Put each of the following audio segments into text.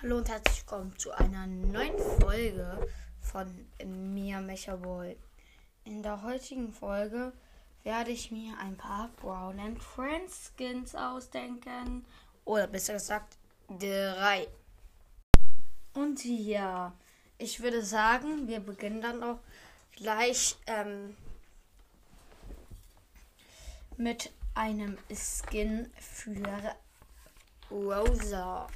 Hallo und herzlich willkommen zu einer neuen Folge von mir, Mechaboy. In der heutigen Folge werde ich mir ein paar Brown and Friends Skins ausdenken. Oder besser gesagt, drei. Und ja, ich würde sagen, wir beginnen dann auch gleich ähm, mit einem Skin für Rosa.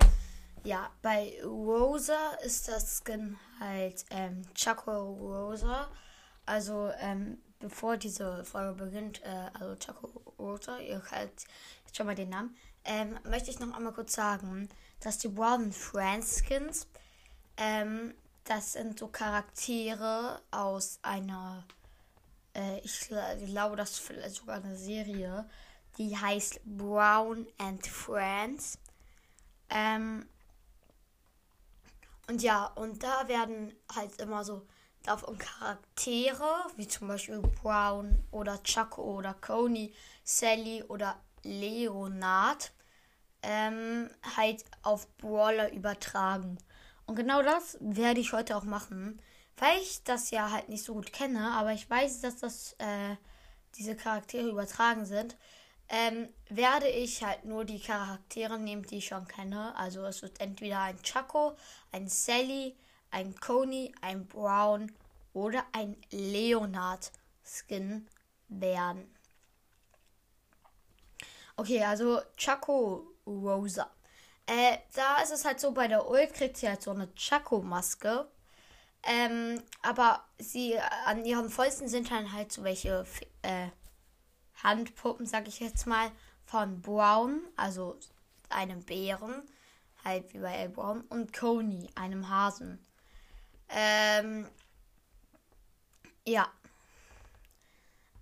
Ja, bei Rosa ist das Skin halt ähm, Chaco Rosa. Also, ähm, bevor diese Folge beginnt, äh, also Chaco Rosa, ihr halt schon mal den Namen, ähm, möchte ich noch einmal kurz sagen, dass die Brown Friends Skins, ähm, das sind so Charaktere aus einer, äh, ich glaube, das ist vielleicht sogar eine Serie, die heißt Brown and Friends. Ähm, und ja, und da werden halt immer so davon Charaktere, wie zum Beispiel Brown oder Chaco oder Coney, Sally oder Leonard, ähm, halt auf Brawler übertragen. Und genau das werde ich heute auch machen, weil ich das ja halt nicht so gut kenne, aber ich weiß, dass das äh, diese Charaktere übertragen sind ähm, werde ich halt nur die Charaktere nehmen, die ich schon kenne. Also es wird entweder ein Chaco, ein Sally, ein Coney, ein Brown oder ein Leonard Skin werden. Okay, also Chaco Rosa. Äh, da ist es halt so, bei der Ult kriegt sie halt so eine Chaco-Maske. Ähm, aber sie an ihrem vollsten sind dann halt so welche äh, Handpuppen, sag ich jetzt mal, von Brown, also einem Bären, halt wie bei El Brown, und Coney, einem Hasen. Ähm, ja.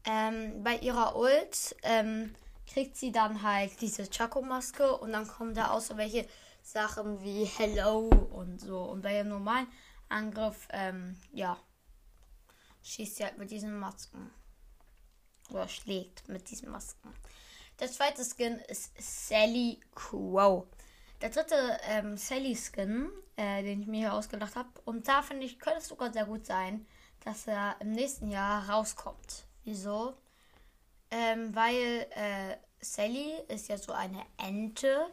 Ähm, bei ihrer Ult ähm, kriegt sie dann halt diese Chaco-Maske und dann kommen da auch so welche Sachen wie Hello und so. Und bei ihrem normalen Angriff, ähm, ja, schießt sie halt mit diesen Masken oder schlägt mit diesen Masken. Der zweite Skin ist Sally Crow. Der dritte ähm, Sally Skin, äh, den ich mir hier ausgedacht habe. Und da finde ich, könnte es sogar sehr gut sein, dass er im nächsten Jahr rauskommt. Wieso? Ähm, weil äh, Sally ist ja so eine Ente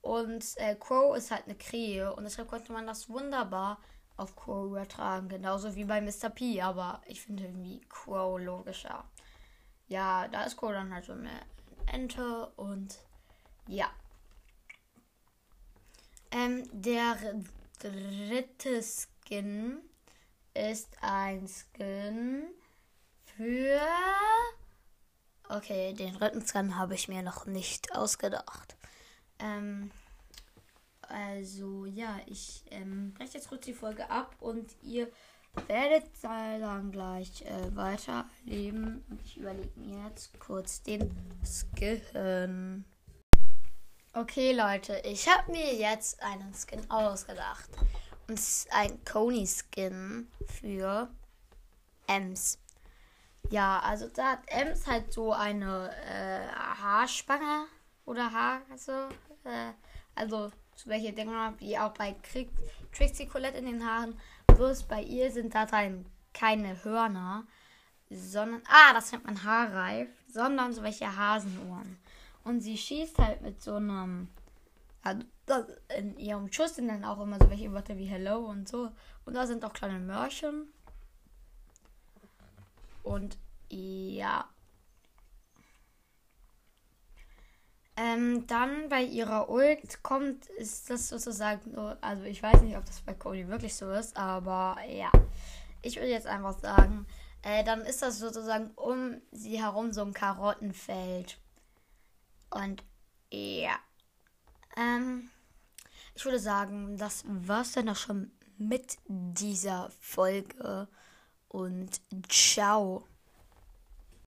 und äh, Crow ist halt eine Krähe. Und deshalb konnte man das wunderbar auf Crow übertragen. Genauso wie bei Mr. P. Aber ich finde irgendwie Crow logischer ja, da ist Cole dann halt so eine Ente und ja. Ähm, der dritte Skin ist ein Skin für. Okay, den dritten Skin habe ich mir noch nicht ausgedacht. Ähm, also ja, ich ähm, breche jetzt kurz die Folge ab und ihr werdet dann gleich äh, weiter erleben. Und ich überlege mir jetzt kurz den Skin. Okay, Leute, ich habe mir jetzt einen Skin ausgedacht. Und es ist ein Coney-Skin für Ems. Ja, also da hat Ems halt so eine äh, Haarspange oder Haar, also, äh, also so welche Dinger, wie auch bei Trixie Colette in den Haaren. Bloß bei ihr sind da drin keine Hörner, sondern, ah, das nennt man Haarreif, sondern so welche Hasenohren. Und sie schießt halt mit so einem, also in ihrem Schuss sind dann auch immer so welche Wörter wie Hello und so. Und da sind auch kleine Mörchen. Und ja, Ähm, dann bei ihrer Ult kommt, ist das sozusagen so, also ich weiß nicht, ob das bei Cody wirklich so ist, aber ja. Ich würde jetzt einfach sagen, äh, dann ist das sozusagen um sie herum so ein Karottenfeld. Und ja. Ähm, ich würde sagen, das war's dann auch schon mit dieser Folge. Und ciao.